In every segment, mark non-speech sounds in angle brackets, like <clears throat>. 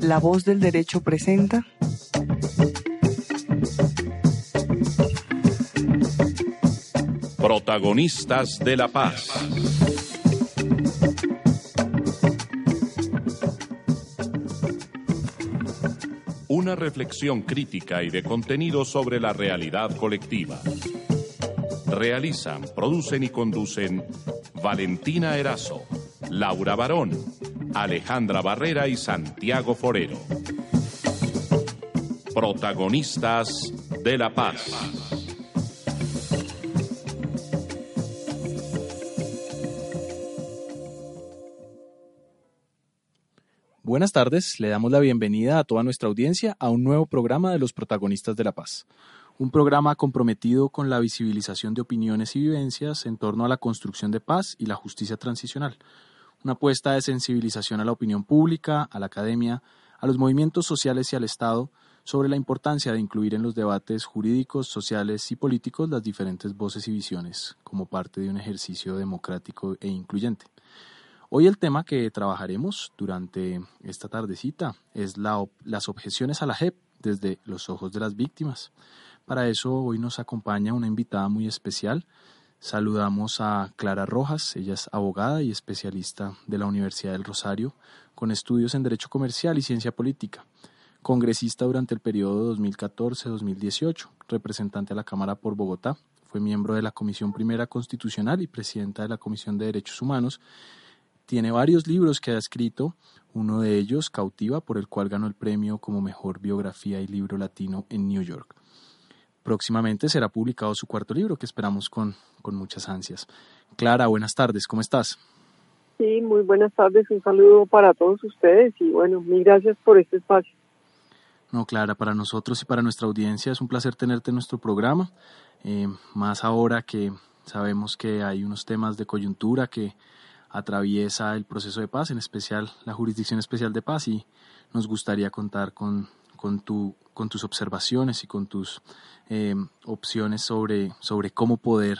La voz del derecho presenta Protagonistas de la paz. Una reflexión crítica y de contenido sobre la realidad colectiva. Realizan, producen y conducen Valentina Erazo, Laura Barón, Alejandra Barrera y Santiago Forero. Protagonistas de la paz. Buenas tardes, le damos la bienvenida a toda nuestra audiencia a un nuevo programa de los protagonistas de la paz. Un programa comprometido con la visibilización de opiniones y vivencias en torno a la construcción de paz y la justicia transicional. Una apuesta de sensibilización a la opinión pública, a la academia, a los movimientos sociales y al Estado sobre la importancia de incluir en los debates jurídicos, sociales y políticos las diferentes voces y visiones como parte de un ejercicio democrático e incluyente. Hoy el tema que trabajaremos durante esta tardecita es las objeciones a la JEP desde los ojos de las víctimas. Para eso hoy nos acompaña una invitada muy especial. Saludamos a Clara Rojas, ella es abogada y especialista de la Universidad del Rosario, con estudios en Derecho Comercial y Ciencia Política, congresista durante el periodo 2014-2018, representante a la Cámara por Bogotá, fue miembro de la Comisión Primera Constitucional y presidenta de la Comisión de Derechos Humanos tiene varios libros que ha escrito, uno de ellos, Cautiva, por el cual ganó el premio como mejor biografía y libro latino en New York. Próximamente será publicado su cuarto libro, que esperamos con, con muchas ansias. Clara, buenas tardes, ¿cómo estás? Sí, muy buenas tardes, un saludo para todos ustedes y bueno, mil gracias por este espacio. No, Clara, para nosotros y para nuestra audiencia es un placer tenerte en nuestro programa, eh, más ahora que sabemos que hay unos temas de coyuntura que atraviesa el proceso de paz, en especial la Jurisdicción Especial de Paz, y nos gustaría contar con, con, tu, con tus observaciones y con tus eh, opciones sobre, sobre cómo poder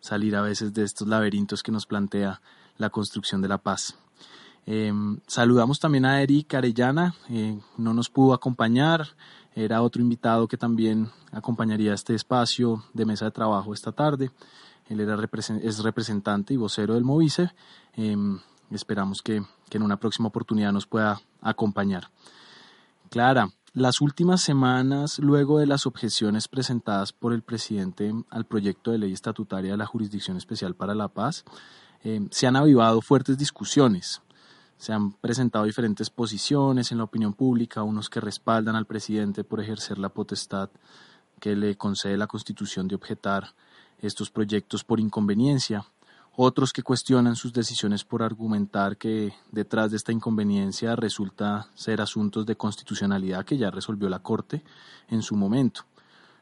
salir a veces de estos laberintos que nos plantea la construcción de la paz. Eh, saludamos también a Eric Arellana, eh, no nos pudo acompañar, era otro invitado que también acompañaría este espacio de mesa de trabajo esta tarde. Él era es representante y vocero del Movice. Em, esperamos que, en una próxima oportunidad nos pueda acompañar. Clara, las últimas semanas, luego de las objeciones presentadas por el presidente al proyecto de ley estatutaria de la Jurisdicción Especial para la Paz, em, se han avivado fuertes discusiones. Se han presentado diferentes posiciones en la opinión pública, unos que respaldan al presidente por ejercer la potestad que le concede la Constitución de objetar estos proyectos por inconveniencia, otros que cuestionan sus decisiones por argumentar que detrás de esta inconveniencia resulta ser asuntos de constitucionalidad que ya resolvió la Corte en su momento.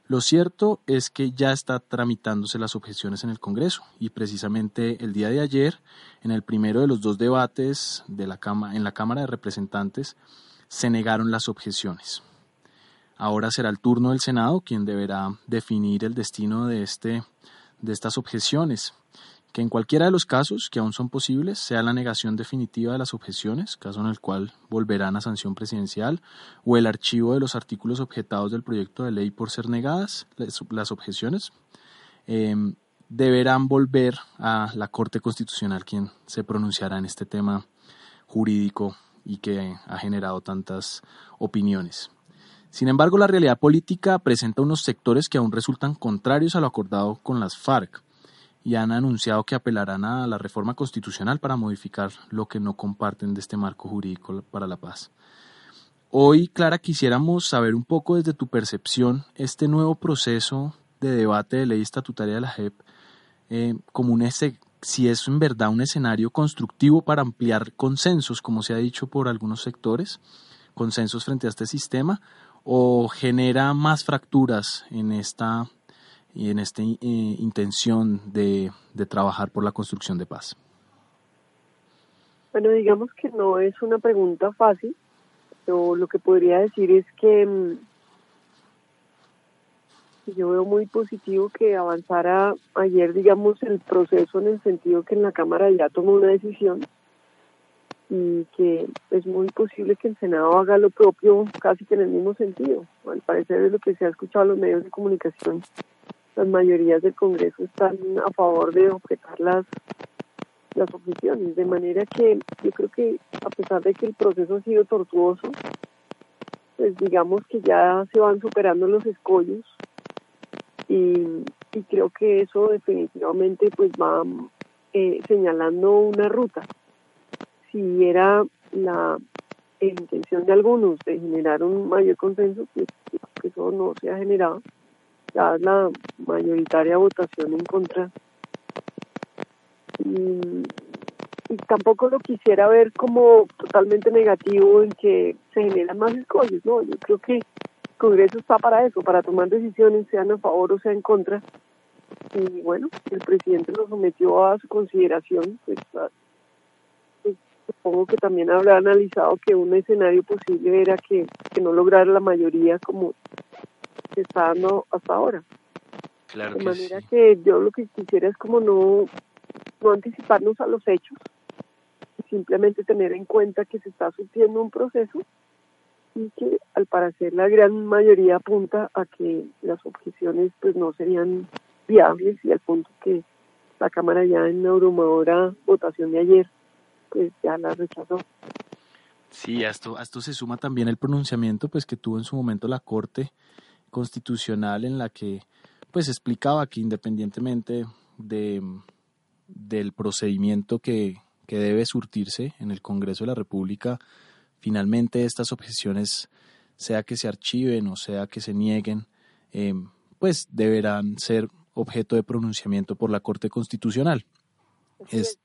Lo cierto es que ya está tramitándose las objeciones en el Congreso y precisamente el día de ayer, en el primero de los dos debates de la en la Cámara de Representantes, se negaron las objeciones. Ahora será el turno del Senado quien deberá definir el destino de, este, de estas objeciones, que en cualquiera de los casos que aún son posibles sea la negación definitiva de las objeciones, caso en el cual volverán a sanción presidencial, o el archivo de los artículos objetados del proyecto de ley por ser negadas las objeciones, em, deberán volver a la Corte Constitucional quien se pronunciará en este tema jurídico y que ha generado tantas opiniones. Sin embargo, la realidad política presenta unos sectores que aún resultan contrarios a lo acordado con las FARC y han anunciado que apelarán a la reforma constitucional para modificar lo que no comparten de este marco jurídico para la paz. Hoy, Clara, quisiéramos saber un poco desde tu percepción este nuevo proceso de debate de ley estatutaria de la JEP eh, como un si es en verdad un escenario constructivo para ampliar consensos, como se ha dicho por algunos sectores, consensos frente a este sistema, o genera más fracturas en esta, en esta eh, intención de, de trabajar por la construcción de paz. Bueno, digamos que no es una pregunta fácil, pero lo que podría decir es que mm, yo veo muy positivo que avanzara ayer, digamos, el proceso en el sentido que en la Cámara ya tomó una decisión y que es muy posible que el Senado haga lo propio casi que en el mismo sentido. Al parecer es lo que se ha escuchado en los medios de comunicación. Las mayorías del Congreso están a favor de objetar las las objeciones, de manera que yo creo que a pesar de que el proceso ha sido tortuoso, pues digamos que ya se van superando los escollos y, creo que eso definitivamente pues va eh, señalando una ruta. Si era la intención de algunos de generar un mayor consenso, pues eso no se ha generado. Ya la mayoritaria votación en contra. Y, tampoco lo quisiera ver como totalmente negativo en que se generan más escollos, ¿no? Yo creo que Congreso está para eso, para tomar decisiones, sean a favor o sea en contra. Y bueno, el presidente lo sometió a su consideración, pues, pues, supongo que también habrá analizado que un escenario posible era que, no lograra la mayoría como se está dando hasta ahora. Claro de manera que yo lo que quisiera es como no, no anticiparnos a los hechos, simplemente tener en cuenta que se está sufriendo un proceso y que al parecer la gran mayoría apunta a que las objeciones pues no serían viables y al punto que la Cámara ya en la abrumadora votación de ayer pues ya la rechazó. Sí, a esto, a esto se suma también el pronunciamiento pues que tuvo en su momento la Corte Constitucional en la que pues explicaba que independientemente de, del procedimiento que, que debe surtirse en el Congreso de la República, finalmente estas objeciones, sea que se archiven o sea que se nieguen, eh, pues deberán ser objeto de pronunciamiento por la Corte Constitucional.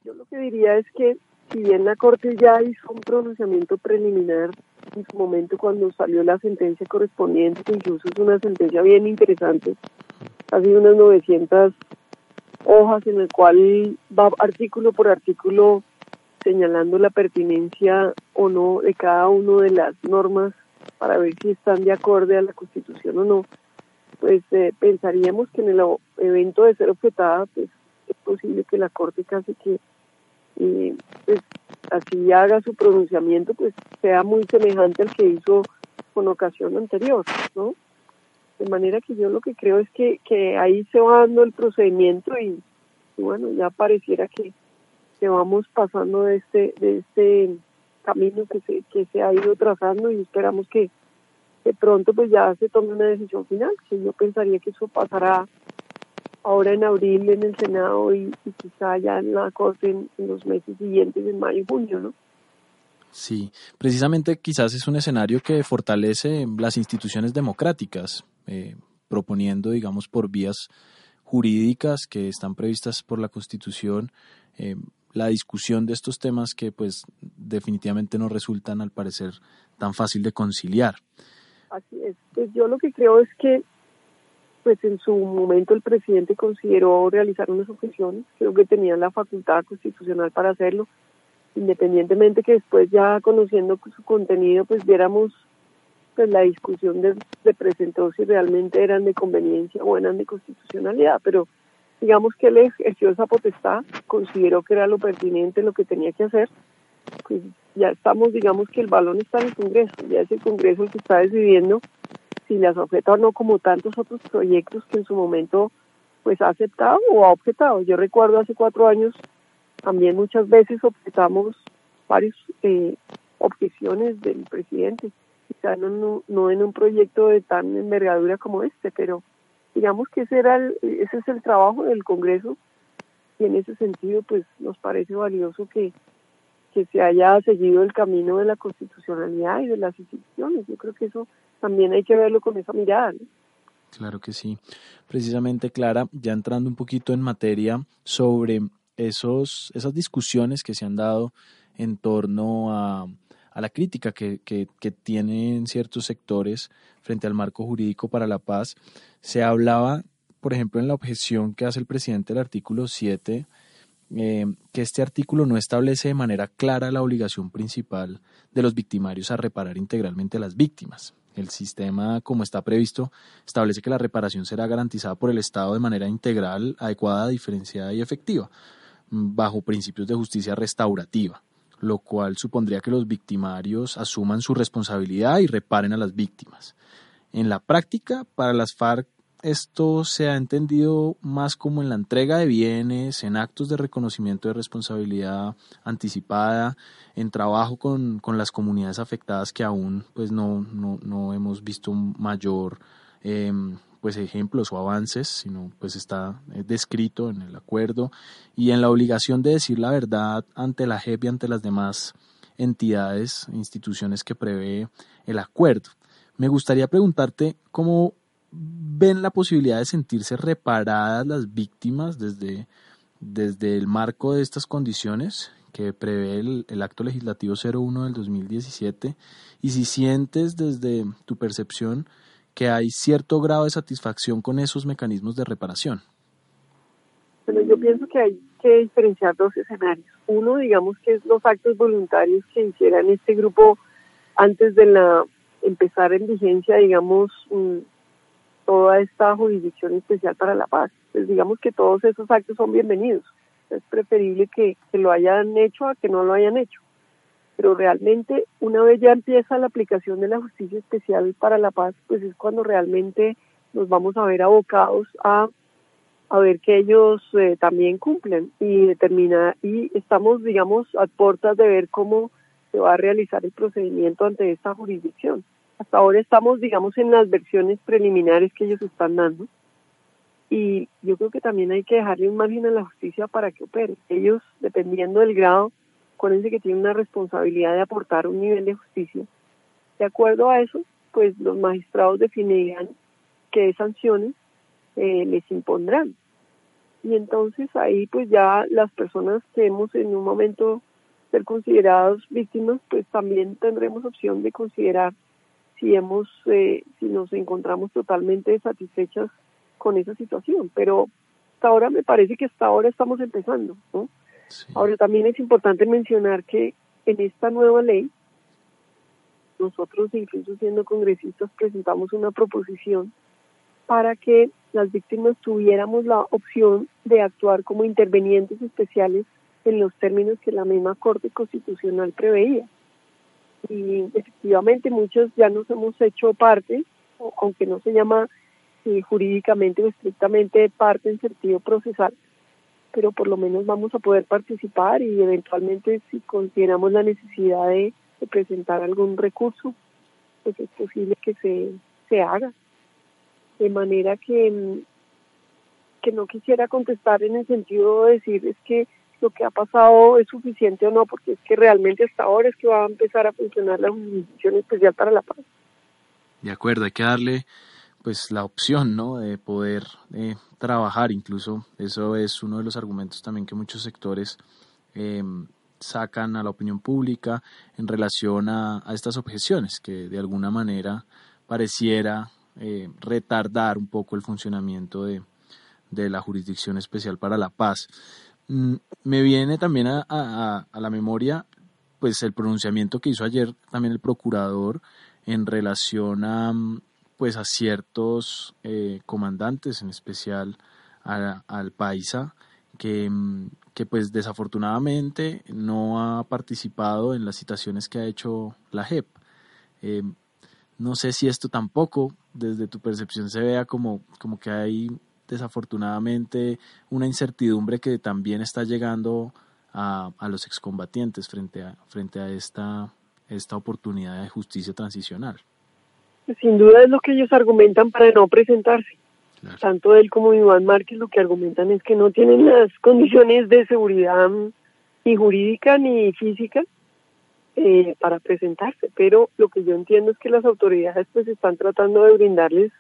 Yo lo que diría es que si bien la Corte ya hizo un pronunciamiento preliminar en su momento cuando salió la sentencia correspondiente, que incluso es una sentencia bien interesante, casi unas 900 hojas en el cual va artículo por artículo señalando la pertinencia o no de cada una de las normas para ver si están de acorde a la Constitución o no, pues eh, pensaríamos que en el evento de ser objetada, pues es posible que la Corte casi que eh, pues así haga su pronunciamiento, pues sea muy semejante al que hizo con ocasión anterior, ¿no? De manera que yo lo que creo es que, que ahí se va dando el procedimiento y bueno, ya pareciera que que vamos pasando de este, de este camino que se, que se ha ido trazando y esperamos que de pronto pues ya se tome una decisión final, yo pensaría que eso pasará ahora en abril en el Senado y, quizá ya en la Corte en, los meses siguientes, en mayo y junio, ¿no? Sí, precisamente quizás es un escenario que fortalece las instituciones democráticas, eh, proponiendo, digamos, por vías jurídicas que están previstas por la Constitución, eh, la discusión de estos temas que pues definitivamente no resultan al parecer tan fácil de conciliar. Así es, pues yo lo que creo es que pues en su momento el presidente consideró realizar unas objeciones, creo que tenía la facultad constitucional para hacerlo, independientemente que después ya conociendo su contenido pues viéramos pues la discusión de, de presentó si realmente eran de conveniencia o eran de constitucionalidad, pero digamos que él ejerció esa potestad, consideró que era lo pertinente, lo que tenía que hacer, pues ya estamos, digamos que el balón está en el Congreso, ya es el Congreso el que está decidiendo si las objeta o no como tantos otros proyectos que en su momento pues ha aceptado o ha objetado. Yo recuerdo hace cuatro años también muchas veces objetamos varias eh, objeciones del presidente, quizá no, no en un proyecto de tan envergadura como este, pero digamos que ese, era ese es el trabajo del Congreso y en ese sentido pues nos parece valioso que, que se haya seguido el camino de la constitucionalidad y de las instituciones. Yo creo que eso también hay que verlo con esa mirada. Claro que sí. Precisamente, Clara, ya entrando un poquito en materia sobre esos, esas discusiones que se han dado en torno a, la crítica que, que, tienen ciertos sectores frente al marco jurídico para la paz, se hablaba, por ejemplo, en la objeción que hace el presidente del artículo 7, eh, que este artículo no establece de manera clara la obligación principal de los victimarios a reparar integralmente a las víctimas. El sistema, como está previsto, establece que la reparación será garantizada por el Estado de manera integral, adecuada, diferenciada y efectiva, bajo principios de justicia restaurativa, lo cual supondría que los victimarios asuman su responsabilidad y reparen a las víctimas. En la práctica, para las FARC esto se ha entendido más como en la entrega de bienes, en actos de reconocimiento de responsabilidad anticipada, en trabajo con, las comunidades afectadas que aún pues no, no, hemos visto mayor em, pues ejemplos o avances, sino pues está eh, descrito en el acuerdo y en la obligación de decir la verdad ante la JEP y ante las demás entidades, instituciones que prevé el acuerdo. Me gustaría preguntarte cómo ven la posibilidad de sentirse reparadas las víctimas desde, desde el marco de estas condiciones que prevé el, acto legislativo 01 del 2017 y si sientes desde tu percepción que hay cierto grado de satisfacción con esos mecanismos de reparación. Bueno, yo pienso que hay que diferenciar dos escenarios. Uno, digamos que es los actos voluntarios que hicieran este grupo antes de la empezar en vigencia, digamos, toda esta jurisdicción especial para la paz. Pues digamos que todos esos actos son bienvenidos. Es preferible que, lo hayan hecho a que no lo hayan hecho. Pero realmente una vez ya empieza la aplicación de la justicia especial para la paz, pues es cuando realmente nos vamos a ver abocados a, a ver que ellos eh, también cumplen y determina y estamos digamos a puertas de ver cómo se va a realizar el procedimiento ante esta jurisdicción. Hasta ahora estamos, digamos, en las versiones preliminares que ellos están dando. Y yo creo que también hay que dejarle un margen a la justicia para que opere. Ellos, dependiendo del grado, acuérdense que tienen una responsabilidad de aportar un nivel de justicia. De acuerdo a eso, pues los magistrados definirán qué sanciones eh, les impondrán. Y entonces ahí pues ya las personas que hemos en un momento ser considerados víctimas, pues también tendremos opción de considerar si hemos, eh, si nos encontramos totalmente satisfechas con esa situación. Pero hasta ahora me parece que hasta ahora estamos empezando. ¿no? Ahora también es importante mencionar que en esta nueva ley, nosotros incluso siendo congresistas presentamos una proposición para que las víctimas tuviéramos la opción de actuar como intervenientes especiales en los términos que la misma Corte Constitucional preveía y efectivamente muchos ya nos hemos hecho parte, aunque no se llama eh, jurídicamente o estrictamente parte en sentido procesal, pero por lo menos vamos a poder participar y eventualmente si consideramos la necesidad de, presentar algún recurso, pues es posible que se, se haga. De manera que, que no quisiera contestar en el sentido de decir es que lo que ha pasado es suficiente o no, porque es que realmente hasta ahora es que va a empezar a funcionar la jurisdicción especial para la paz. De acuerdo, hay que darle pues la opción, ¿no? De poder eh, trabajar, incluso eso es uno de los argumentos también que muchos sectores em, sacan a la opinión pública en relación a, estas objeciones que de alguna manera pareciera eh, retardar un poco el funcionamiento de, de la jurisdicción especial para la paz. Mm, me viene también a, la memoria pues el pronunciamiento que hizo ayer también el procurador en relación a mm, pues a ciertos eh, comandantes en especial al paisa que, mm, que pues desafortunadamente no ha participado en las citaciones que ha hecho la JEP. Eh, no sé si esto tampoco desde tu percepción se vea como, como que hay desafortunadamente una incertidumbre que también está llegando a, a los excombatientes frente a, frente a esta, esta oportunidad de justicia transicional. Sin duda es lo que ellos argumentan para no presentarse. Tanto él como Iván Márquez lo que argumentan es que no tienen las condiciones de seguridad ni jurídica ni física eh, para presentarse. Pero lo que yo entiendo es que las autoridades pues están tratando de brindarles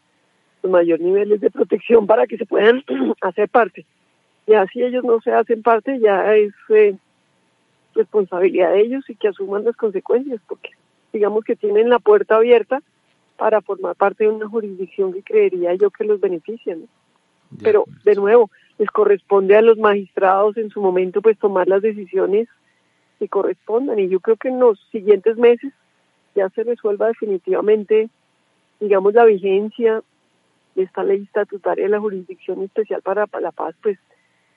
mayor niveles de protección para que se puedan <clears throat> hacer parte. Ya si ellos no se hacen parte, ya es eh, responsabilidad de ellos y que asuman las consecuencias, porque digamos que tienen la puerta abierta para formar parte de una jurisdicción que creería yo que los beneficia. Pero, de nuevo, les corresponde a los magistrados en su momento pues tomar las decisiones que correspondan y yo creo que en los siguientes meses ya se resuelva definitivamente, digamos, la vigencia de esta ley estatutaria de la Jurisdicción Especial para la Paz, pues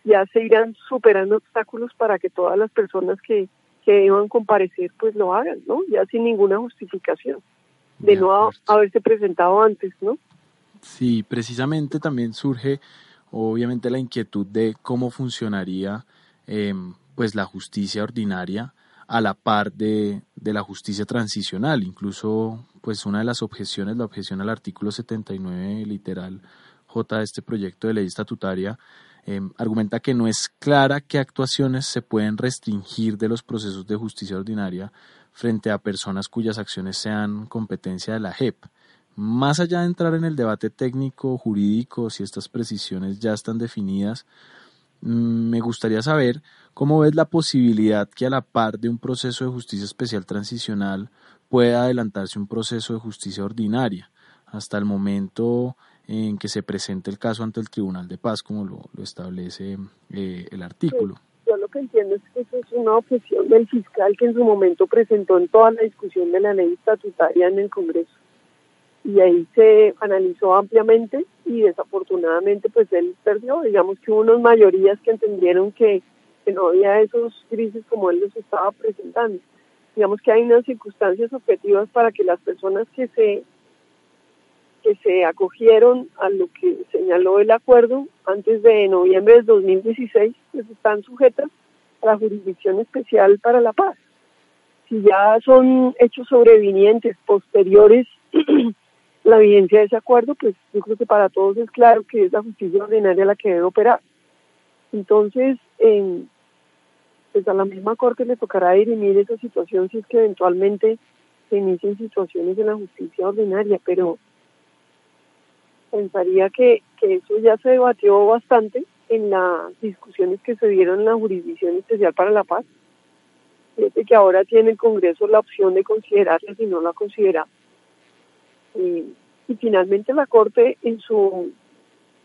ya se irán superando obstáculos para que todas las personas que, que deban comparecer pues lo hagan, ¿no? Ya sin ninguna justificación de, no haberse presentado antes, ¿no? Sí, precisamente también surge obviamente la inquietud de cómo funcionaría em, pues la justicia ordinaria a la par de, de, la justicia transicional. Incluso, pues una de las objeciones, la objeción al artículo 79 literal J de este proyecto de ley estatutaria, em, argumenta que no es clara qué actuaciones se pueden restringir de los procesos de justicia ordinaria frente a personas cuyas acciones sean competencia de la JEP. Más allá de entrar en el debate técnico, jurídico, si estas precisiones ya están definidas, me gustaría saber cómo ves la posibilidad que a la par de un proceso de justicia especial transicional pueda adelantarse un proceso de justicia ordinaria hasta el momento en que se presente el caso ante el Tribunal de Paz, como lo, establece eh, el artículo yo lo que entiendo es que eso es una objeción del fiscal que en su momento presentó en toda la discusión de la ley estatutaria en el Congreso. Y ahí se analizó ampliamente y desafortunadamente pues él perdió, digamos que hubo unas mayorías que entendieron que, que no había esos crisis como él los estaba presentando. Digamos que hay unas circunstancias objetivas para que las personas que se que se acogieron a lo que señaló el acuerdo antes de noviembre del 2016, pues están sujetas a la Jurisdicción Especial para la Paz. Si ya son hechos sobrevinientes posteriores <clears throat> la vigencia de ese acuerdo, pues yo creo que para todos es claro que es la justicia ordinaria la que debe operar. Entonces, pues a la misma Corte le tocará dirimir esa situación si es que eventualmente se inicien situaciones en la justicia ordinaria, pero pensaría que, eso ya se debatió bastante en las discusiones que se dieron en la Jurisdicción Especial para la Paz. Fíjate que ahora tiene el Congreso la opción de considerarla si no la considera. y finalmente la Corte en su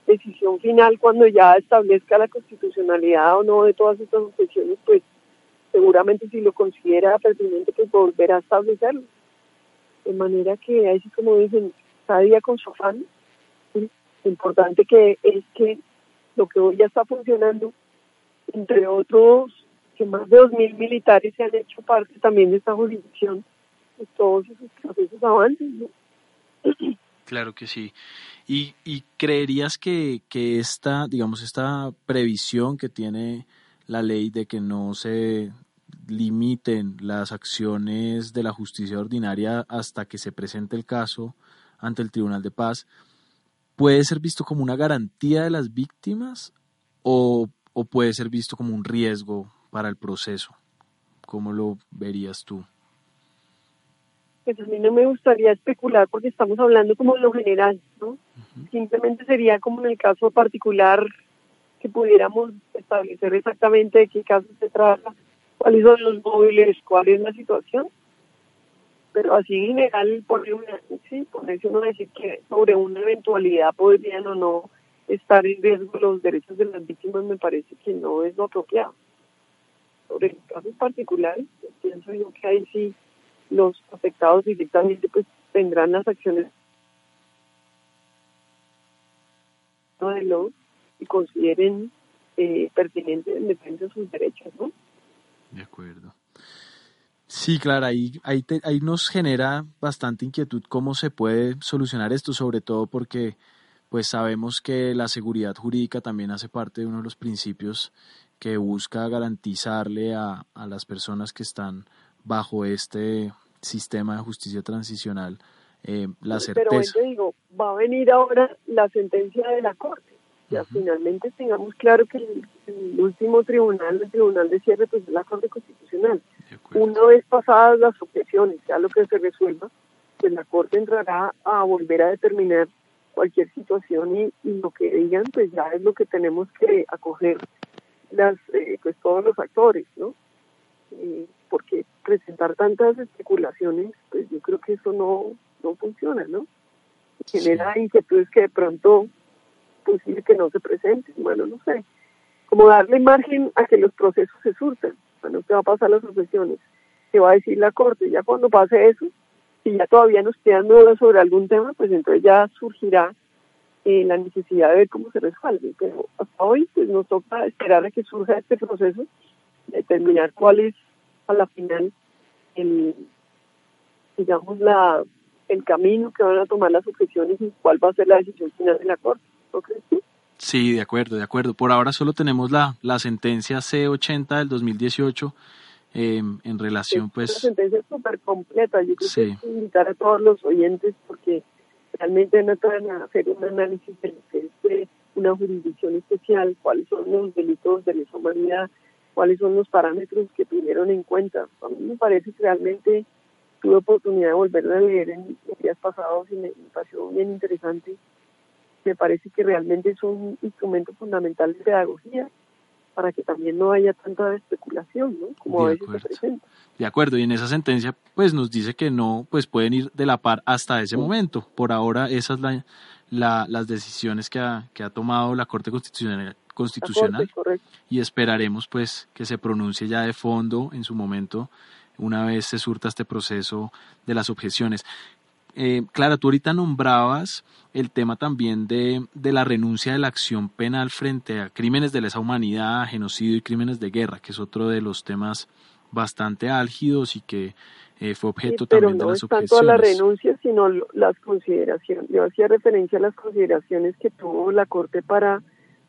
decisión final, cuando ya establezca la constitucionalidad o no de todas estas objeciones, pues seguramente si lo considera pertinente, pues volverá a establecerlo. De manera que, así como dicen, cada día con su afán, importante que es que lo que hoy ya está funcionando, entre otros, que más de 2.000 militares se han hecho parte también de esta jurisdicción, pues todos esos procesos avances. <clears throat> Claro que sí. ¿Y, creerías que, que esta, digamos, esta previsión que tiene la ley de que no se limiten las acciones de la justicia ordinaria hasta que se presente el caso ante el Tribunal de Paz, puede ser visto como una garantía de las víctimas o, puede ser visto como un riesgo para el proceso? ¿Cómo lo verías tú? Pues a mí no me gustaría especular porque estamos hablando como de lo general, ¿no? Simplemente sería como en el caso particular que pudiéramos establecer exactamente de qué caso se trata, cuáles son los móviles, cuál es la situación pero así general pone una, sí, ponerse uno decir que sobre una eventualidad podrían o no estar en riesgo los derechos de las víctimas me parece que no es lo apropiado. Sobre casos particulares, pienso yo que ahí sí los afectados directamente pues tendrán las acciones de los y consideren eh, pertinente en defensa de sus derechos, ¿no? De acuerdo. Sí, claro, ahí, ahí, ahí nos genera bastante inquietud cómo se puede solucionar esto, sobre todo porque pues sabemos que la seguridad jurídica también hace parte de uno de los principios que busca garantizarle a, a las personas que están bajo este sistema de justicia transicional eh, la certeza. Pero te digo, va a venir ahora la sentencia de la Corte. Ya finalmente tengamos claro que el, el, último tribunal, el tribunal de cierre, pues es la Corte Constitucional. Una vez pasadas las objeciones, ya lo que se resuelva, pues la Corte entrará a volver a determinar cualquier situación y, lo que digan pues ya es lo que tenemos que acoger las eh, pues todos los actores, ¿no? Eh, porque presentar tantas especulaciones, pues yo creo que eso no, no funciona, ¿no? Genera inquietudes que de pronto posible que no se presenten, bueno, no sé, como darle margen a que los procesos se surten, bueno, ¿qué va a pasar las sucesiones? ¿Qué va a decir la Corte? Ya cuando pase eso, si ya todavía nos quedan dudas sobre algún tema, pues entonces ya surgirá eh, la necesidad de ver cómo se resuelve. Pero hasta hoy pues nos toca esperar a que surja este proceso, determinar cuál es a la final el, digamos, la el camino que van a tomar las objeciones y cuál va a ser la decisión final de la Corte. ¿No crees tú? Sí, de acuerdo, de acuerdo. Por ahora solo tenemos la, la sentencia C80 del 2018 eh, en relación, pues... Una sentencia súper completa. Yo creo que invitar a todos los oyentes porque realmente no van a hacer un análisis de lo que es eh, una jurisdicción especial, cuáles son los delitos de lesa humanidad, cuáles son los parámetros que tuvieron en cuenta. A mí me parece que realmente tuve oportunidad de volverla a leer en los días pasados y me, me pareció bien interesante. Me parece que realmente es un instrumento fundamental de pedagogía para que también no haya tanta especulación, ¿no? Como a veces se presenta. De acuerdo, y en esa sentencia pues nos dice que no, pues pueden ir de la par hasta ese momento. Por ahora esas la, la, las decisiones que ha, que ha tomado la Corte Constitucional, constitucional y esperaremos pues que se pronuncie ya de fondo en su momento una vez se surta este proceso de las objeciones. Eh, Clara, tú ahorita nombrabas el tema también de, de, la renuncia de la acción penal frente a crímenes de lesa humanidad, genocidio y crímenes de guerra, que es otro de los temas bastante álgidos y que eh, fue objeto también de las objeciones. no tanto a la renuncia, sino las consideraciones. Yo hacía referencia a las consideraciones que tuvo la Corte para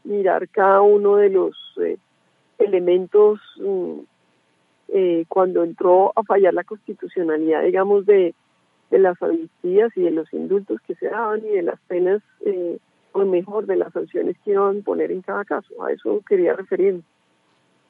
mirar cada uno de los eh, elementos mm, eh, cuando entró a fallar la constitucionalidad, digamos, de de las amnistías y de los indultos que se daban y de las penas, eh, o mejor, de las sanciones que iban a poner en cada caso. A eso quería referirme.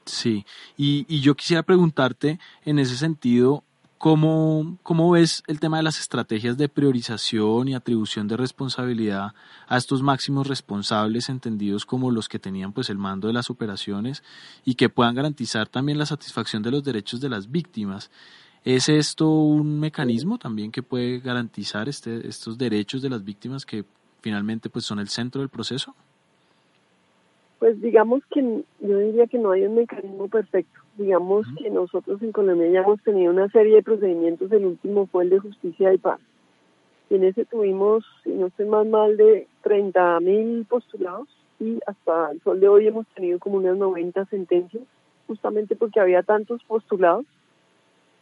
Sí, y, y yo quisiera preguntarte en ese sentido, ¿cómo, ¿cómo ves el tema de las estrategias de priorización y atribución de responsabilidad a estos máximos responsables, entendidos como los que tenían pues el mando de las operaciones y que puedan garantizar también la satisfacción de los derechos de las víctimas? ¿Es esto un mecanismo también que puede garantizar este, estos derechos de las víctimas que finalmente pues son el centro del proceso? Pues digamos que yo diría que no hay un mecanismo perfecto. Digamos que nosotros en Colombia ya hemos tenido una serie de procedimientos, el último fue el de justicia y paz. Y en ese tuvimos, si no estoy más mal, de 30 mil postulados y hasta el sol de hoy hemos tenido como unas 90 sentencias, justamente porque había tantos postulados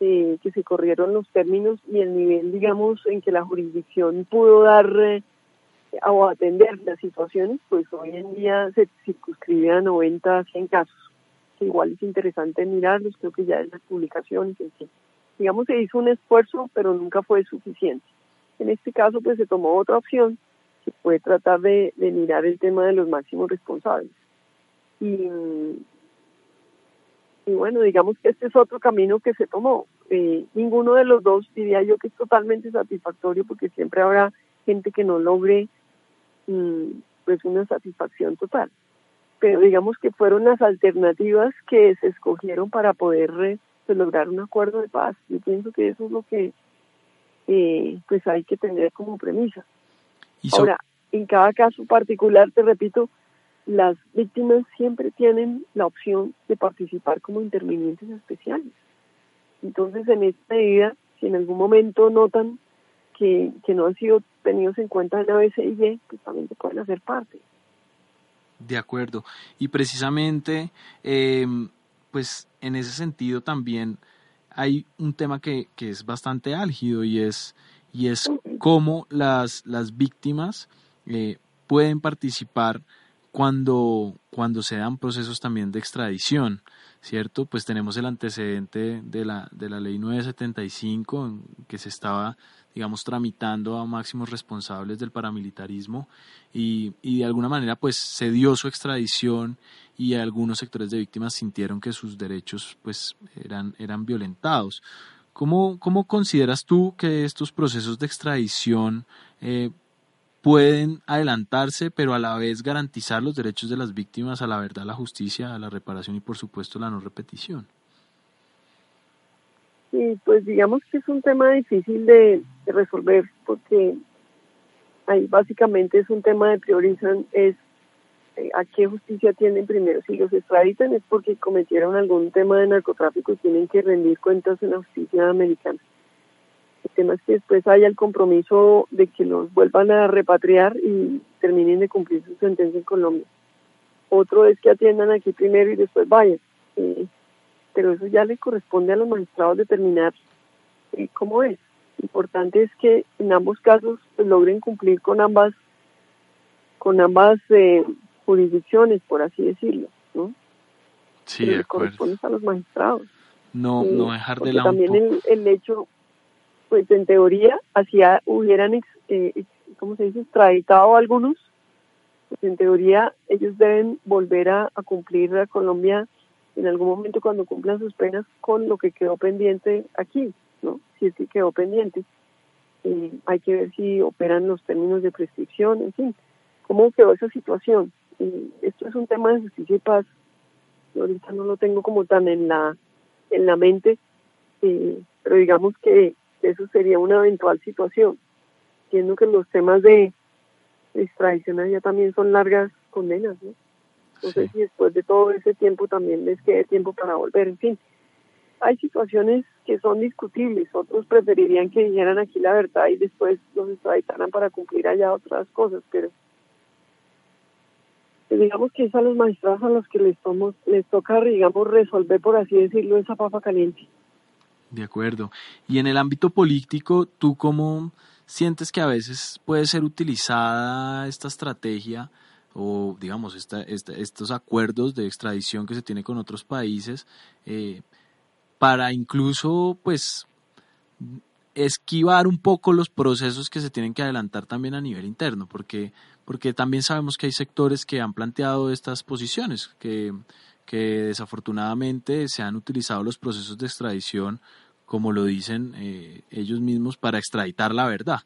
eh, que se corrieron los términos y el nivel, digamos, en que la jurisdicción pudo dar eh, o atender las situaciones, pues hoy en día se circunscribe a 90 a 100 casos, igual es interesante mirarlos, creo que ya en las publicaciones, en fin. Digamos, se hizo un esfuerzo, pero nunca fue suficiente. En este caso, pues se tomó otra opción, que fue tratar de, mirar el tema de los máximos responsables. Y, y bueno, digamos que este es otro camino que se tomó. Eh, ninguno de los dos diría yo que es totalmente satisfactorio porque siempre habrá gente que no logre mm, pues una satisfacción total. Pero digamos que fueron las alternativas que se escogieron para poder eh, pues, lograr un acuerdo de paz. Yo pienso que eso es lo que eh, pues hay que tener como premisa. Ahora, en cada caso particular, te repito, las víctimas siempre tienen la opción de participar como intervinientes especiales. Entonces, en esta medida, si en algún momento notan que, que no han sido tenidos en cuenta en ABCY, pues también se pueden hacer parte. De acuerdo. Y precisamente, eh, pues en ese sentido también hay un tema que, que es bastante álgido y es, y es cómo las, las víctimas eh, pueden participar cuando, cuando se dan procesos también de extradición, ¿cierto? Pues tenemos el antecedente de la, de la ley 975 que se estaba, digamos, tramitando a máximos responsables del paramilitarismo y, y de alguna manera pues se dio su extradición y algunos sectores de víctimas sintieron que sus derechos pues eran, eran violentados. ¿Cómo, ¿Cómo consideras tú que estos procesos de extradición eh, pueden adelantarse, pero a la vez garantizar los derechos de las víctimas a la verdad, a la justicia, a la reparación y por supuesto la no repetición. Sí, pues digamos que es un tema difícil de, resolver porque ahí básicamente es un tema de priorizan es eh, a qué justicia tienen primero. Si los extraditan es porque cometieron algún tema de narcotráfico y tienen que rendir cuentas en la justicia americana. El tema es que después haya el compromiso de que los vuelvan a repatriar y terminen de cumplir su sentencia en Colombia. Otro es que atiendan aquí primero y después vayan. Eh, pero eso ya le corresponde a los magistrados determinar eh, cómo es. Importante es que en ambos casos pues, logren cumplir con ambas con ambas eh, jurisdicciones, por así decirlo, ¿no? Sí, de corresponde a los magistrados. No, no dejar de lado. También el, el hecho pues en teoría, así hubieran, eh, ¿cómo se dice?, extraditado a algunos, pues en teoría ellos deben volver a, cumplir a Colombia en algún momento cuando cumplan sus penas con lo que quedó pendiente aquí, ¿no? Si es que quedó pendiente. Eh, hay que ver si operan los términos de prescripción, en fin, cómo quedó esa situación. esto es un tema de justicia y paz. ahorita no lo tengo como tan en la en la mente, eh, pero digamos que eso sería una eventual situación. Siendo que los temas de extradición ya también son largas condenas, ¿no? No sé si después de todo ese tiempo también les quede tiempo para volver, en fin. Hay situaciones que son discutibles, otros preferirían que dijeran aquí la verdad y después los extraditaran para cumplir allá otras cosas, pero pues digamos que es a los magistrados a los que les, les toca, digamos, resolver, por así decirlo, esa papa caliente. De acuerdo. Y en el ámbito político, ¿tú cómo sientes que a veces puede ser utilizada esta estrategia o, digamos, estos acuerdos de extradición que se tiene con otros países eh, para incluso, pues, esquivar un poco los procesos que se tienen que adelantar también a nivel interno? Porque, porque también sabemos que hay sectores que han planteado estas posiciones, que que desafortunadamente se han utilizado los procesos de extradición como lo dicen eh, ellos mismos, para extraditar la verdad.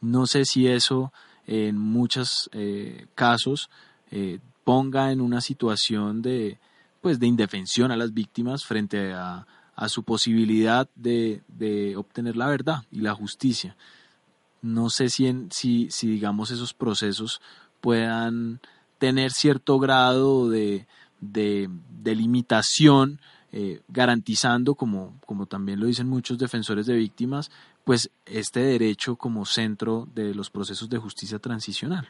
No sé si eso en muchos eh, casos eh, ponga en una situación de, pues, de indefensión a las víctimas frente a, su posibilidad de, de, obtener la verdad y la justicia. No sé si, en, si, si, digamos, esos procesos puedan tener cierto grado de, de, de limitación eh, garantizando, como, como también lo dicen muchos defensores de víctimas, pues este derecho como centro de los procesos de justicia transicional.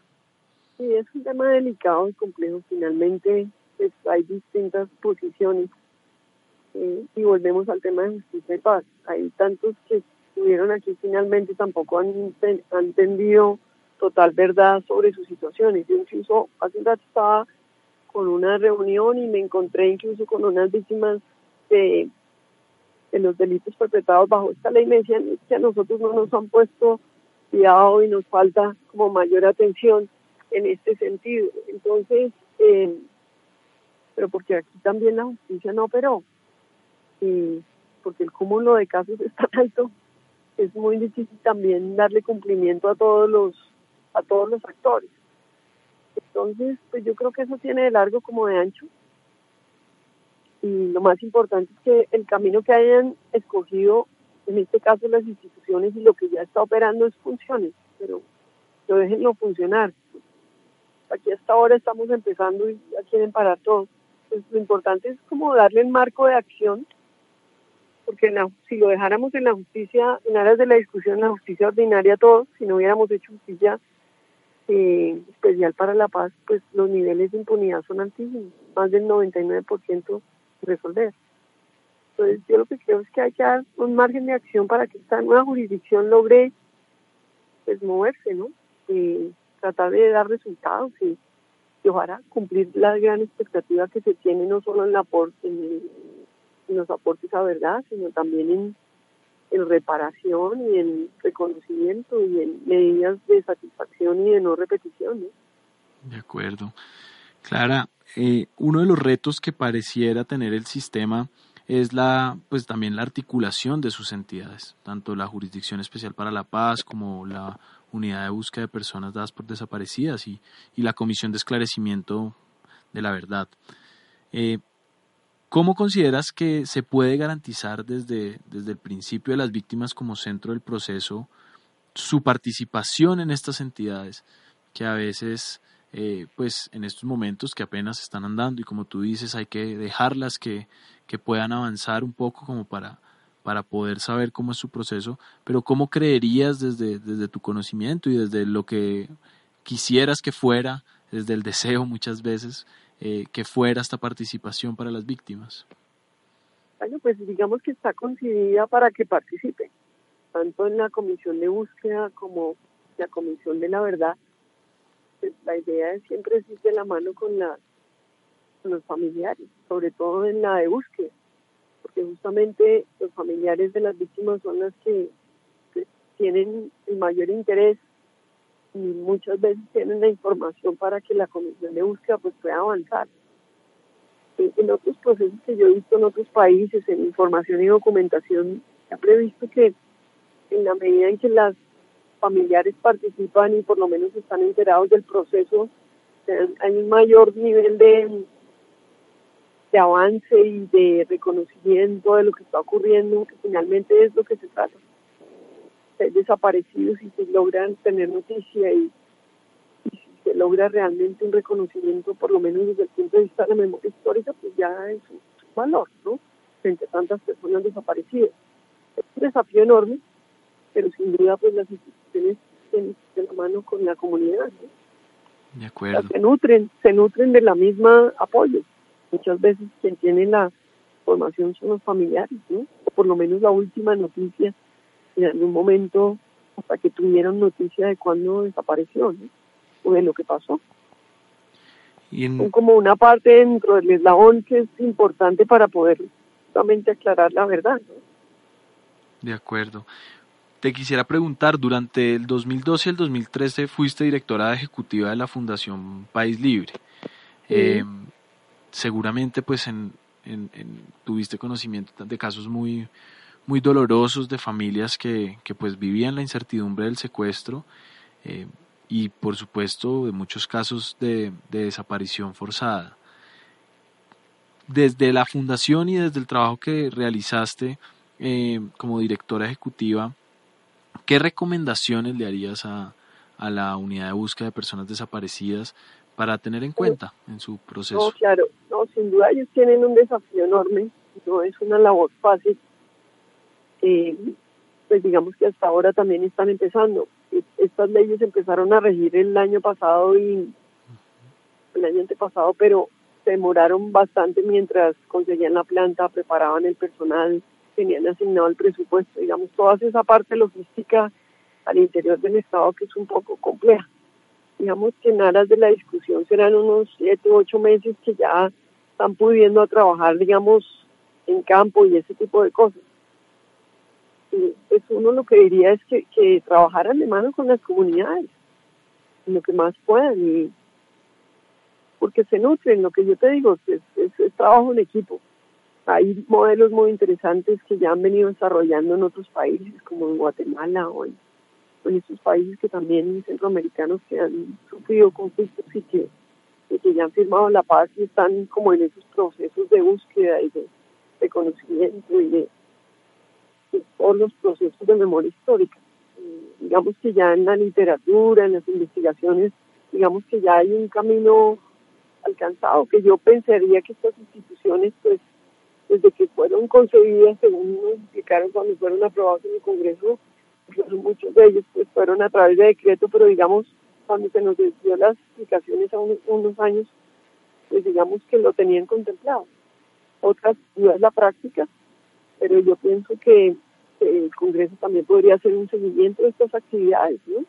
Sí, es un tema delicado y complejo. Finalmente pues, hay distintas posiciones eh, y volvemos al tema de justicia y paz. Hay tantos que estuvieron aquí finalmente tampoco han, han entendido total verdad sobre sus situaciones. Yo incluso hace un rato estaba con una reunión y me encontré incluso con unas víctimas de, los delitos perpetrados bajo esta ley me decían que a nosotros no nos han puesto cuidado y nos falta como mayor atención en este sentido. Entonces, eh, pero porque aquí también la justicia no operó, y porque el cúmulo de casos <laughs> es tan alto, es muy difícil también darle cumplimiento a todos los a todos los actores. Entonces, pues yo creo que eso tiene de largo como de ancho y lo más importante es que el camino que hayan escogido, en este caso las instituciones y lo que ya está operando es funciones, pero lo déjenlo funcionar. Aquí hasta ahora estamos empezando y ya quieren parar todo. Pues lo importante es como darle el marco de acción, porque si lo dejáramos en la justicia, en aras de la discusión, en la justicia ordinaria todo, si no hubiéramos hecho justicia eh, especial para la paz, pues los niveles de impunidad son altísimos, más del 99% resolver. Entonces yo lo que creo es que hay que dar un margen de acción para que esta nueva jurisdicción logre pues moverse, ¿no? Y tratar de dar resultados y, ojalá cumplir la gran expectativa que se tiene no solo en, la en, en los aportes a verdad, sino también en, en reparación y en reconocimiento y en medidas de satisfacción y de no repetición. De acuerdo. Clara, eh, uno de los retos que pareciera tener el sistema es la, pues también la articulación de sus entidades, tanto la Jurisdicción Especial para la Paz como la Unidad de Búsqueda de Personas Dadas por Desaparecidas y, la Comisión de Esclarecimiento de la Verdad. Eh, ¿Cómo consideras que se puede garantizar desde, desde el principio de las víctimas como centro del proceso su participación en estas entidades que a veces eh, pues en estos momentos que apenas están andando y como tú dices hay que dejarlas que, que puedan avanzar un poco como para, para poder saber cómo es su proceso, pero ¿cómo creerías desde, desde tu conocimiento y desde lo que quisieras que fuera, desde el deseo muchas veces, eh, que fuera esta participación para las víctimas? Bueno, pues digamos que está concebida para que participen, tanto en la comisión de búsqueda como la comisión de la verdad, pues, la idea es siempre ir de la mano con, la, los familiares, sobre todo en la de búsqueda, porque justamente los familiares de las víctimas son las que, tienen el mayor interés y muchas veces tienen la información para que la comisión de búsqueda pues pueda avanzar. En, otros procesos que yo he visto en otros países, en información y documentación, se ha previsto que en la medida en que las familiares participan y por lo menos están enterados del proceso, hay un mayor nivel de, de avance y de reconocimiento de lo que está ocurriendo, que finalmente es lo que se trata. Ser desaparecidos y se logran tener noticia y, y si se logra realmente un reconocimiento, por lo menos desde el punto de vista de la memoria histórica, pues ya es un, valor, ¿no? Frente a tantas personas desaparecidas. Es un desafío enorme, pero sin duda pues las instituciones tienen de la mano con la comunidad. De acuerdo. se nutren, se nutren de la misma apoyo. Muchas veces quien tiene la formación son los familiares, ¿no? O por lo menos la última noticia en algún momento hasta que tuvieron noticia de cuándo desapareció, ¿no? O de lo que pasó. Y Son como una parte dentro del eslabón que es importante para poder justamente aclarar la verdad. ¿no? De acuerdo. Te quisiera preguntar, durante el 2012 y el 2013 fuiste directora ejecutiva de la Fundación País Libre. Eh, seguramente pues en, tuviste conocimiento de casos muy, muy dolorosos de familias que, pues vivían la incertidumbre del secuestro eh, y por supuesto de muchos casos de, desaparición forzada. Desde la fundación y desde el trabajo que realizaste eh, como directora ejecutiva, ¿Qué recomendaciones le harías a, la unidad de búsqueda de personas desaparecidas para tener en cuenta en su proceso? No, claro, no, sin duda ellos tienen un desafío enorme, no es una labor fácil. Eh, pues digamos que hasta ahora también están empezando. Estas leyes empezaron a regir el año pasado y el año antepasado, pero se demoraron bastante mientras conseguían la planta, preparaban el personal, tenían asignado el presupuesto, digamos, toda esa parte logística al interior del Estado que es un poco compleja. Digamos que en aras de la discusión serán unos siete u ocho meses que ya están pudiendo trabajar, digamos, en campo y ese tipo de cosas. Y pues uno lo que diría es que, que trabajaran de mano con las comunidades, lo que más puedan, y porque se nutren, lo que yo te digo, es, es trabajo en equipo hay modelos muy interesantes que ya han venido desarrollando en otros países, como en Guatemala o en, esos países que también centroamericanos que han sufrido conflictos y que, ya han firmado la paz y están como en esos procesos de búsqueda y de, conocimiento y de, todos los procesos de memoria histórica. Digamos que ya en la literatura, en las investigaciones, digamos que ya hay un camino alcanzado, que yo pensaría que estas instituciones pues desde que fueron concebidas, según nos explicaron cuando fueron aprobados en el Congreso, muchos de ellos pues fueron a través de decreto, pero digamos, cuando se nos dio las explicaciones a unos, años, pues digamos que lo tenían contemplado. Otras no es la práctica, pero yo pienso que el Congreso también podría hacer un seguimiento de estas actividades, ¿no?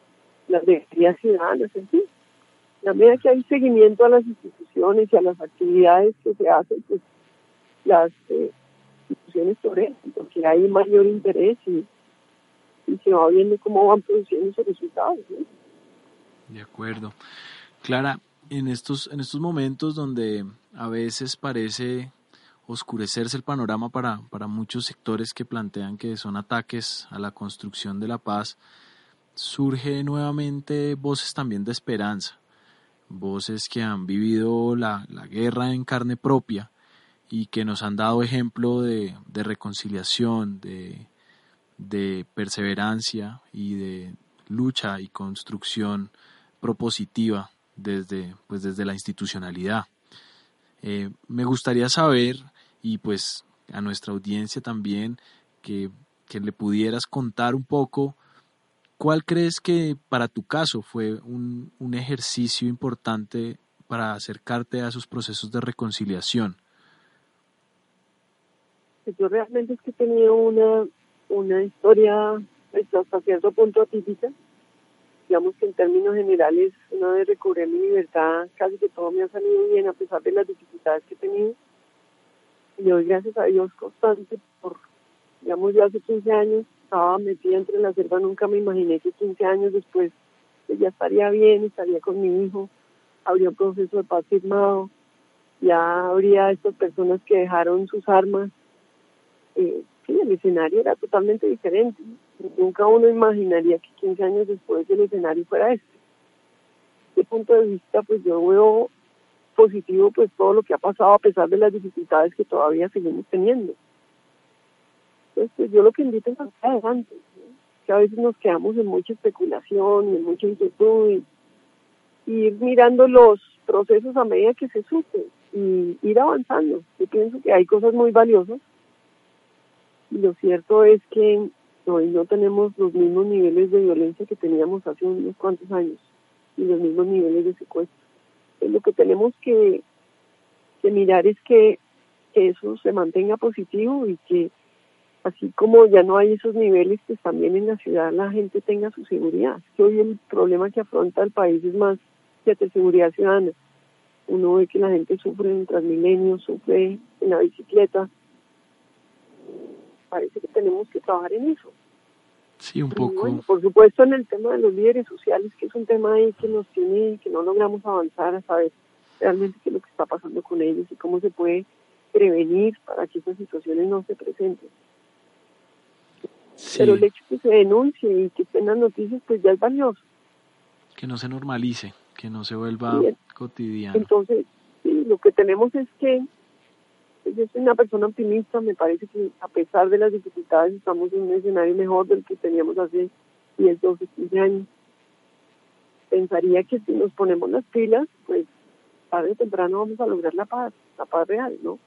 Las de ciudadanas, en fin. La medida que hay seguimiento a las instituciones y a las actividades que se hacen, pues las eh, instituciones sobre porque hay mayor interés y, se va viendo cómo van produciendo esos resultados. De acuerdo. Clara, en estos, en estos momentos donde a veces parece oscurecerse el panorama para, para muchos sectores que plantean que son ataques a la construcción de la paz, surge nuevamente voces también de esperanza, voces que han vivido la, la guerra en carne propia y que nos han dado ejemplo de, de reconciliación, de, de perseverancia y de lucha y construcción propositiva desde, pues desde la institucionalidad. Eh, me gustaría saber, y pues a nuestra audiencia también, que, que, le pudieras contar un poco cuál crees que para tu caso fue un, un ejercicio importante para acercarte a esos procesos de reconciliación. Yo realmente es que tenido una, una historia pues, hasta cierto punto atípica digamos que en términos generales, una vez recobré mi libertad, casi que todo me ha salido bien a pesar de las dificultades que he tenido. Y doy gracias a Dios constante por, digamos, yo hace 15 años estaba metida entre la selva, nunca me imaginé que 15 años después ya estaría bien, estaría con mi hijo, habría un proceso de paz firmado, ya habría estas personas que dejaron sus armas. Eh, sí, el escenario era totalmente diferente. Nunca uno imaginaría que 15 años después el escenario fuera este. De punto de vista, pues yo veo positivo pues todo lo que ha pasado a pesar de las dificultades que todavía seguimos teniendo. Entonces, pues yo lo que invito es a adelante, que a veces nos quedamos en mucha especulación y en mucha inquietud y, ir mirando los procesos a medida que se supe y ir avanzando. Yo pienso que hay cosas muy valiosas lo cierto es que hoy no tenemos los mismos niveles de violencia que teníamos hace unos cuantos años y los mismos niveles de secuestro. lo que tenemos que, que mirar es que, eso se mantenga positivo y que así como ya no hay esos niveles, pues también en la ciudad la gente tenga su seguridad. Que hoy el problema que afronta el país es más de seguridad ciudadana. Uno ve que la gente sufre en Transmilenio, sufre en la bicicleta, parece que tenemos que trabajar en eso. Sí, un poco. por supuesto, en el tema de los líderes sociales, que es un tema ahí que nos tiene, que no logramos avanzar a saber realmente qué es lo que está pasando con ellos y cómo se puede prevenir para que esas situaciones no se presenten. Pero el hecho de que se denuncie y que estén las noticias, pues ya es valioso. Que no se normalice, que no se vuelva cotidiano. Entonces, sí, lo que tenemos es que yo soy una persona optimista, me parece que a pesar de las dificultades estamos en un escenario mejor del que teníamos hace 10, 12, 15 años. Pensaría que si nos ponemos las pilas, pues tarde o temprano vamos a lograr la paz, la paz real, ¿no?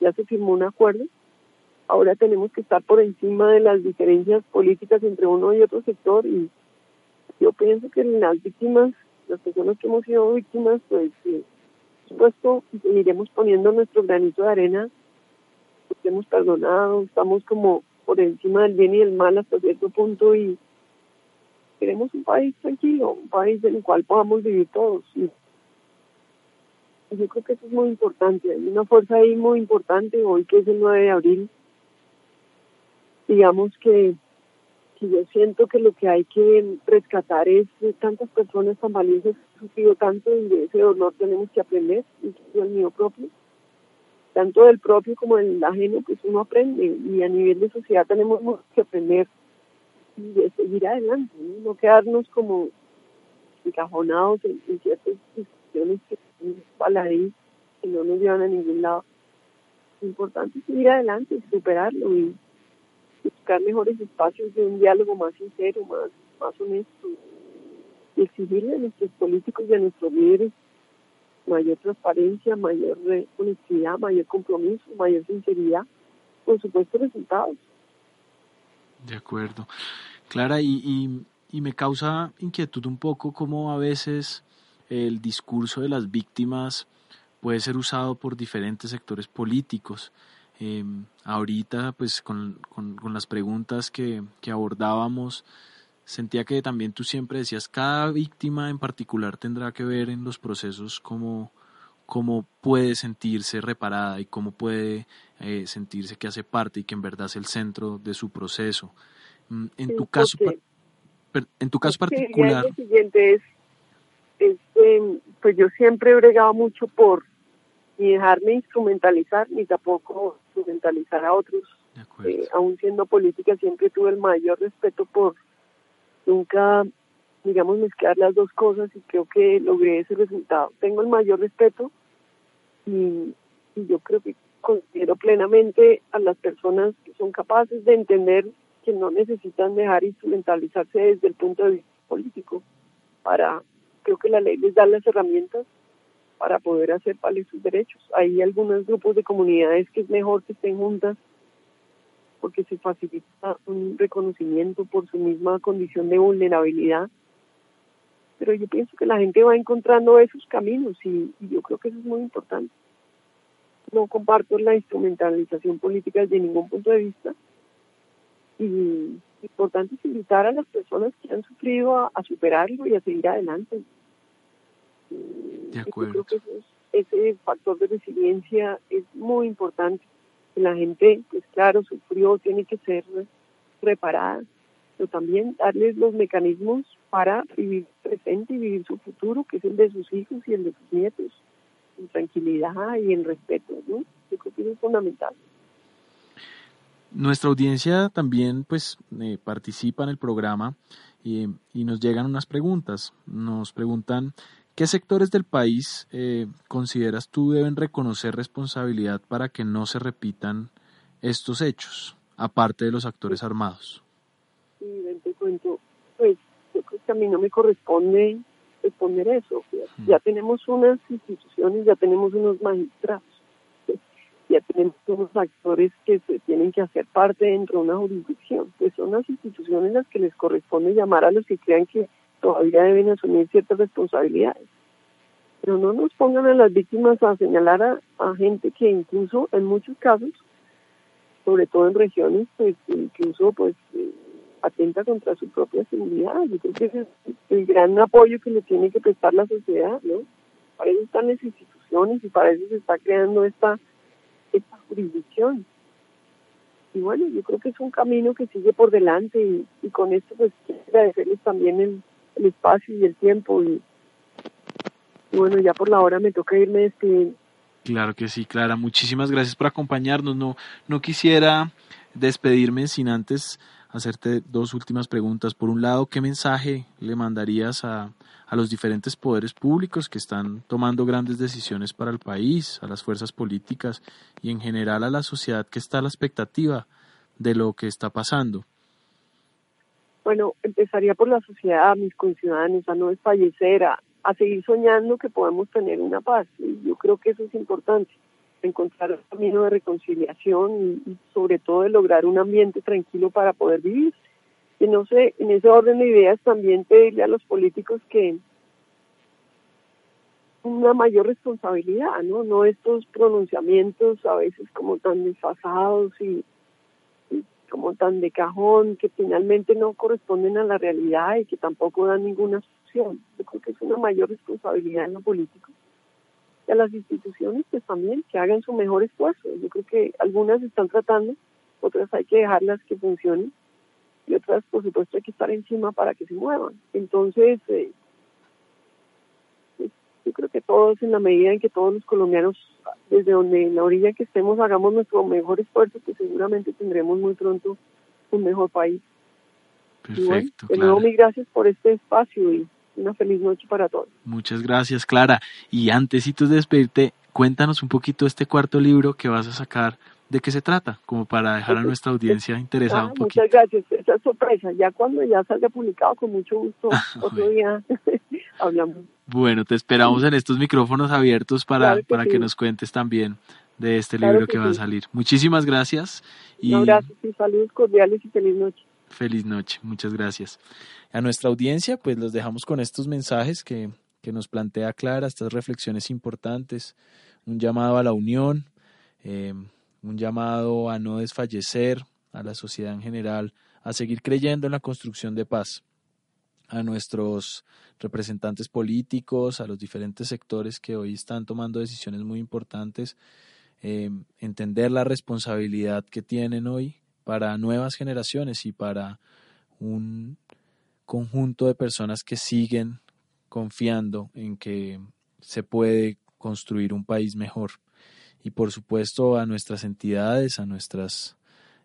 Ya se firmó un acuerdo, ahora tenemos que estar por encima de las diferencias políticas entre uno y otro sector y yo pienso que las víctimas, las personas que hemos sido víctimas, pues... Eh, supuesto, seguiremos poniendo nuestro granito de arena, porque hemos perdonado, estamos como por encima del bien y del mal hasta cierto punto y queremos un país tranquilo, un país en el cual podamos vivir todos. Y yo creo que eso es muy importante, hay una fuerza ahí muy importante hoy que es el 9 de abril. Digamos que y yo siento que lo que hay que rescatar es tantas personas tan valiosas que sufrido tanto y de ese dolor tenemos que aprender, incluso el mío propio, tanto del propio como del ajeno, pues uno aprende y a nivel de sociedad tenemos que aprender y de seguir adelante, no, quedarnos como encajonados en, ciertas discusiones que baladí que no nos llevan a ningún lado. Lo importante es seguir adelante superarlo y buscar mejores espacios de un diálogo más sincero, más, más honesto, exigirle a nuestros políticos y a nuestros líderes mayor transparencia, mayor honestidad, mayor compromiso, mayor sinceridad, por supuesto resultados. De acuerdo. Clara, y, me causa inquietud un poco cómo a veces el discurso de las víctimas puede ser usado por diferentes sectores políticos. Eh, ahorita, pues con, las preguntas que, abordábamos, sentía que también tú siempre decías, cada víctima en particular tendrá que ver en los procesos cómo, cómo puede sentirse reparada y cómo puede eh, sentirse que hace parte y que en verdad es el centro de su proceso. Mm, en tu caso, en tu caso particular... siguiente es, es pues yo siempre he bregado mucho por ni dejarme instrumentalizar, ni tampoco instrumentalizar a otros. Eh, aún siendo política, siempre tuve el mayor respeto por nunca, digamos, mezclar las dos cosas y creo que logré ese resultado. Tengo el mayor respeto y, yo creo que considero plenamente a las personas que son capaces de entender que no necesitan dejar instrumentalizarse desde el punto de vista político para, creo que la ley les da las herramientas para poder hacer valer sus derechos. Hay algunos grupos de comunidades que es mejor que estén juntas porque se facilita un reconocimiento por su misma condición de vulnerabilidad. Pero yo pienso que la gente va encontrando esos caminos y, yo creo que eso es muy importante. No comparto la instrumentalización política desde ningún punto de vista. Y importante es invitar a las personas que han sufrido a superarlo y a seguir adelante. De acuerdo. Yo creo que ese factor de resiliencia es muy importante. La gente, pues claro, sufrió, tiene que ser reparada, pero también darles los mecanismos para vivir presente y vivir su futuro, que es el de sus hijos y el de sus nietos, en tranquilidad y en respeto, ¿no? Yo creo que eso es fundamental. Nuestra audiencia también pues eh, participa en el programa y, y, nos llegan unas preguntas. Nos preguntan ¿Qué sectores del país eh, consideras tú deben reconocer responsabilidad para que no se repitan estos hechos, aparte de los actores armados? Sí, te cuento, pues yo creo que a mí no me corresponde responder eso. Ya, tenemos unas instituciones, ya tenemos unos magistrados, <laughs> ya tenemos unos actores que se tienen que hacer parte dentro de una jurisdicción. Pues son las instituciones las que les corresponde llamar a los que crean que todavía deben asumir ciertas responsabilidades. Pero no nos pongan a las víctimas a señalar a, gente que incluso en muchos casos, sobre todo en regiones, pues incluso pues eh, atenta contra su propia seguridad. Yo creo que ese es el gran apoyo que le tiene que prestar la sociedad, ¿no? Para eso están las instituciones y para eso se está creando esta, esta jurisdicción. Y bueno, yo creo que es un camino que sigue por delante y, y con esto pues quiero agradecerles también el, el espacio y el tiempo. Y, bueno, ya por la hora me toca irme despidiendo. Claro que sí, Clara. Muchísimas gracias por acompañarnos. No, no quisiera despedirme sin antes hacerte dos últimas preguntas. Por un lado, ¿qué mensaje le mandarías a, a los diferentes poderes públicos que están tomando grandes decisiones para el país, a las fuerzas políticas y en general a la sociedad que está a la expectativa de lo que está pasando? Bueno, empezaría por la sociedad, mis conciudadanos, a no desfallecer, a, seguir soñando que podemos tener una paz. Y yo creo que eso es importante, encontrar un camino de reconciliación y, sobre todo de lograr un ambiente tranquilo para poder vivir. Y no sé, en ese orden de ideas también pedirle a los políticos que una mayor responsabilidad, ¿no? No estos pronunciamientos a veces como tan desfasados y como tan de cajón que finalmente no corresponden a la realidad y que tampoco dan ninguna solución. Yo creo que es una mayor responsabilidad en lo político. Y a las instituciones pues también que hagan su mejor esfuerzo. Yo creo que algunas están tratando, otras hay que dejarlas que funcionen y otras por supuesto hay que estar encima para que se muevan. Entonces, eh, yo creo que todos, en la medida en que todos los colombianos, desde donde en la orilla que estemos, hagamos nuestro mejor esfuerzo, que seguramente tendremos muy pronto un mejor país. Perfecto. de nuevo, mil gracias por este espacio y una feliz noche para todos. Muchas gracias, Clara. Y antes de despedirte, cuéntanos un poquito este cuarto libro que vas a sacar. ¿De qué se trata? Como para dejar a nuestra audiencia <laughs> interesada un ah, poquito. Muchas gracias. Esa es sorpresa. Ya cuando ya salga publicado, con mucho gusto, <laughs> otro día <laughs> hablamos. Bueno, te esperamos en estos micrófonos abiertos para, que, para que nos cuentes también de este libro que, va a salir. Muchísimas gracias. Y... Un abrazo y saludos cordiales y feliz noche. Feliz noche, muchas gracias. A nuestra audiencia, pues los dejamos con estos mensajes que, que nos plantea Clara, estas reflexiones importantes, un llamado a la unión, eh, un llamado a no desfallecer, a la sociedad en general, a seguir creyendo en la construcción de paz a nuestros representantes políticos, a los diferentes sectores que hoy están tomando decisiones muy importantes, eh, entender la responsabilidad que tienen hoy para nuevas generaciones y para un conjunto de personas que siguen confiando en que se puede construir un país mejor. y por supuesto a nuestras entidades, a nuestras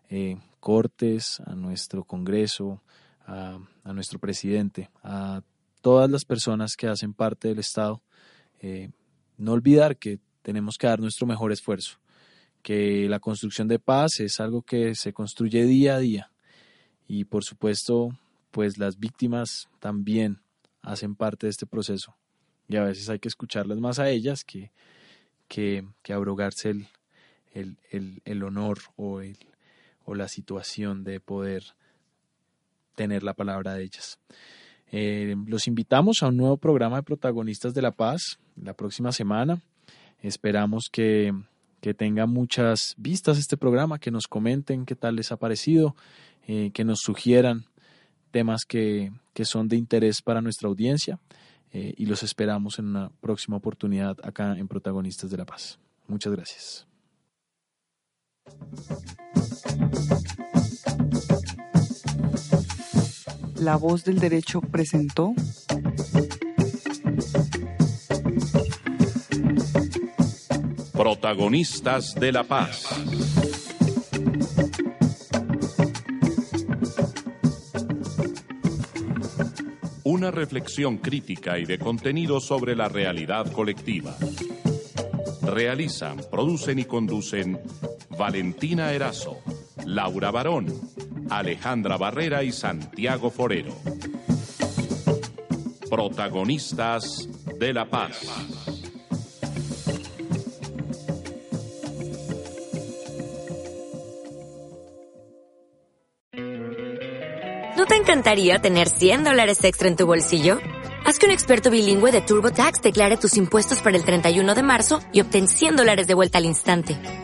eh, cortes, a nuestro Congreso, a, nuestro presidente, a todas las personas que hacen parte del Estado, eh, no olvidar que tenemos que dar nuestro mejor esfuerzo, que la construcción de paz es algo que se construye día a día y por supuesto pues las víctimas también hacen parte de este proceso y a veces hay que escucharlas más a ellas que, que, abrogarse el, el, honor o, el, o la situación de poder tener la palabra de ellas. Eh, los invitamos a un nuevo programa de protagonistas de la paz la próxima semana. Esperamos que, que tenga muchas vistas este programa, que nos comenten qué tal les ha parecido, eh, que nos sugieran temas que, que, son de interés para nuestra audiencia eh, y los esperamos en una próxima oportunidad acá en Protagonistas de la Paz. Muchas gracias. La voz del derecho presentó Protagonistas de la paz. Una reflexión crítica y de contenido sobre la realidad colectiva. Realizan, producen y conducen Valentina Erazo, Laura Barón, Alejandra Barrera y Santiago Forero. Protagonistas de la paz. ¿No te encantaría tener 100 dólares extra en tu bolsillo? Haz que un experto bilingüe de TurboTax declare tus impuestos para el 31 de marzo y obtén 100 dólares de vuelta al instante.